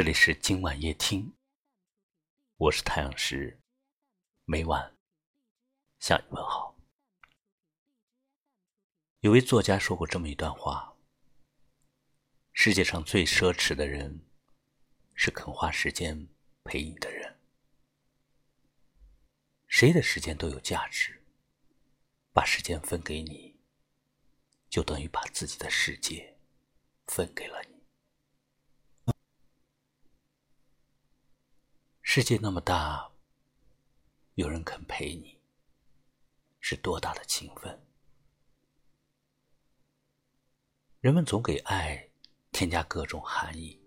这里是今晚夜听，我是太阳石，每晚向你问好。有位作家说过这么一段话：世界上最奢侈的人，是肯花时间陪你的人。谁的时间都有价值，把时间分给你，就等于把自己的世界分给了你。世界那么大，有人肯陪你，是多大的情分？人们总给爱添加各种含义，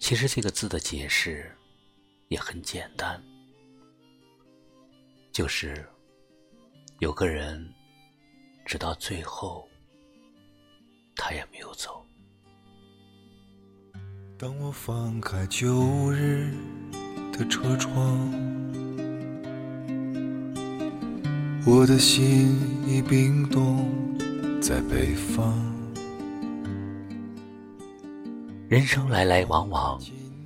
其实这个字的解释也很简单，就是有个人直到最后，他也没有走。当我放开旧日的车窗，我的心已冰冻在北方。人生来来往往，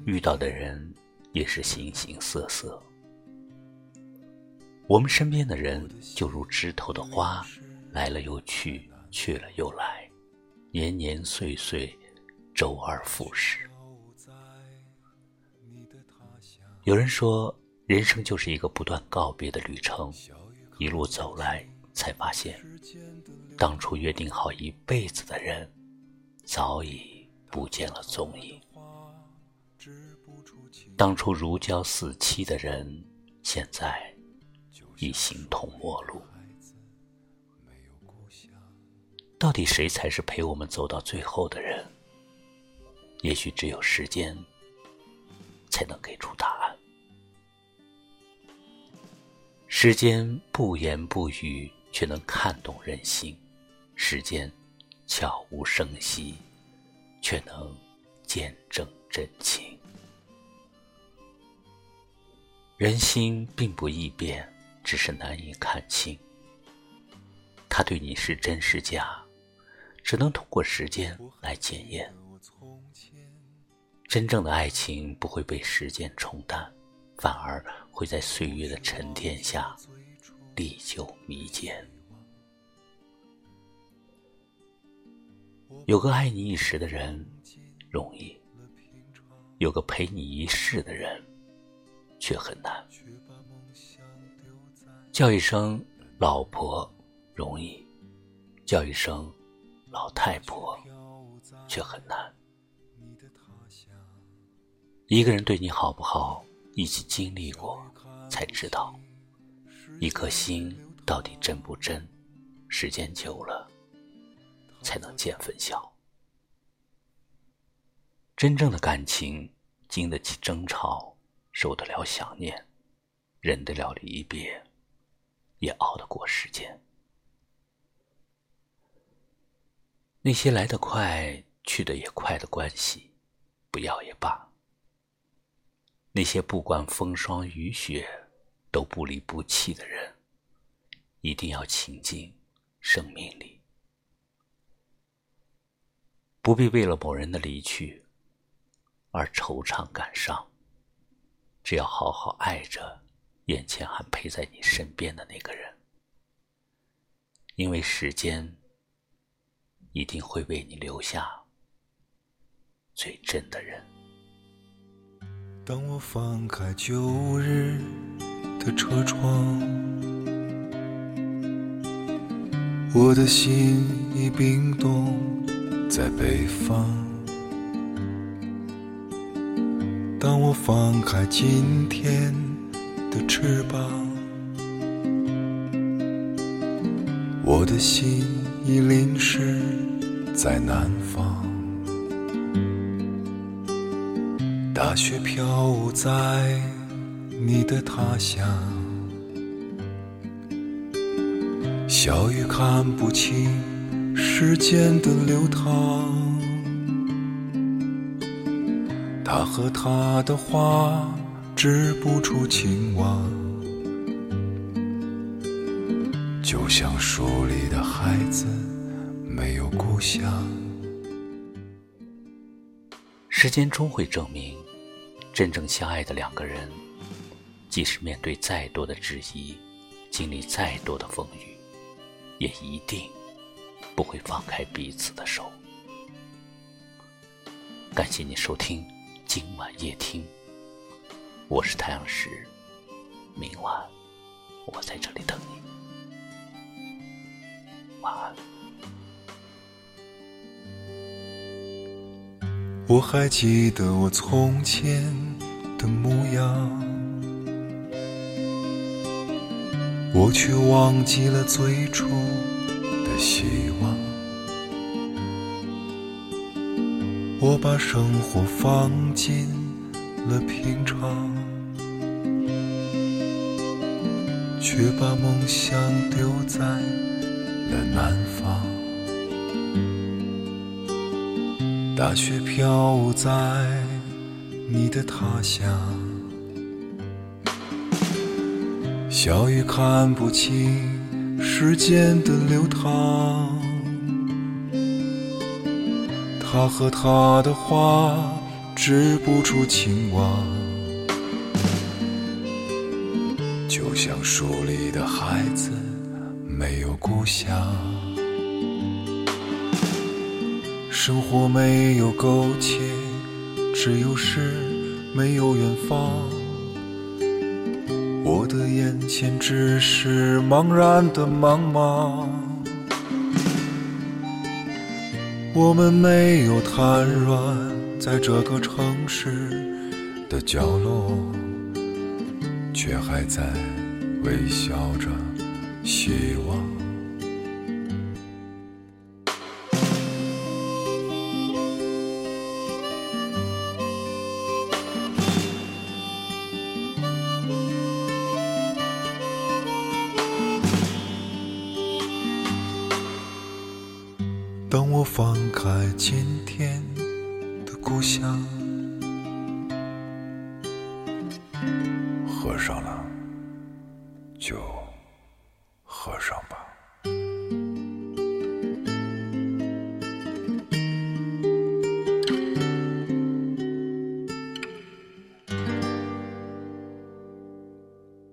遇到的人也是形形色色。我们身边的人就如枝头的花，来了又去，去了又来，年年岁岁，周而复始。有人说，人生就是一个不断告别的旅程，一路走来，才发现，当初约定好一辈子的人，早已不见了踪影；当初如胶似漆的人，现在已形同陌路。到底谁才是陪我们走到最后的人？也许只有时间，才能给出答案。时间不言不语，却能看懂人心；时间悄无声息，却能见证真情。人心并不易变，只是难以看清。他对你是真是假，只能通过时间来检验。真正的爱情不会被时间冲淡。反而会在岁月的沉淀下历久弥坚。有个爱你一时的人容易，有个陪你一世的人却很难。叫一声老婆容易，叫一声老太婆却很难。一个人对你好不好？一起经历过，才知道一颗心到底真不真。时间久了，才能见分晓。真正的感情，经得起争吵，受得了想念，忍得了离别，也熬得过时间。那些来得快，去得也快的关系，不要也罢。那些不管风霜雨雪都不离不弃的人，一定要倾尽生命力，不必为了某人的离去而惆怅感伤。只要好好爱着眼前还陪在你身边的那个人，因为时间一定会为你留下最真的人。当我放开旧日的车窗，我的心已冰冻在北方。当我放开今天的翅膀，我的心已淋湿在南方。大雪飘舞在你的他乡，小雨看不清时间的流淌。他和他的花织不出情网，就像书里的孩子没有故乡。时间终会证明，真正相爱的两个人，即使面对再多的质疑，经历再多的风雨，也一定不会放开彼此的手。感谢你收听今晚夜听，我是太阳石，明晚我在这里等你，晚安。我还记得我从前的模样，我却忘记了最初的希望。我把生活放进了平常，却把梦想丢在了南方。大雪飘在你的他乡，小雨看不清时间的流淌。他和他的花织不出情网，就像书里的孩子没有故乡。生活没有苟且，只有诗，没有远方。我的眼前只是茫然的茫茫。我们没有瘫软在这个城市的角落，却还在微笑着希望。当我翻开今天的故乡。喝上了就喝上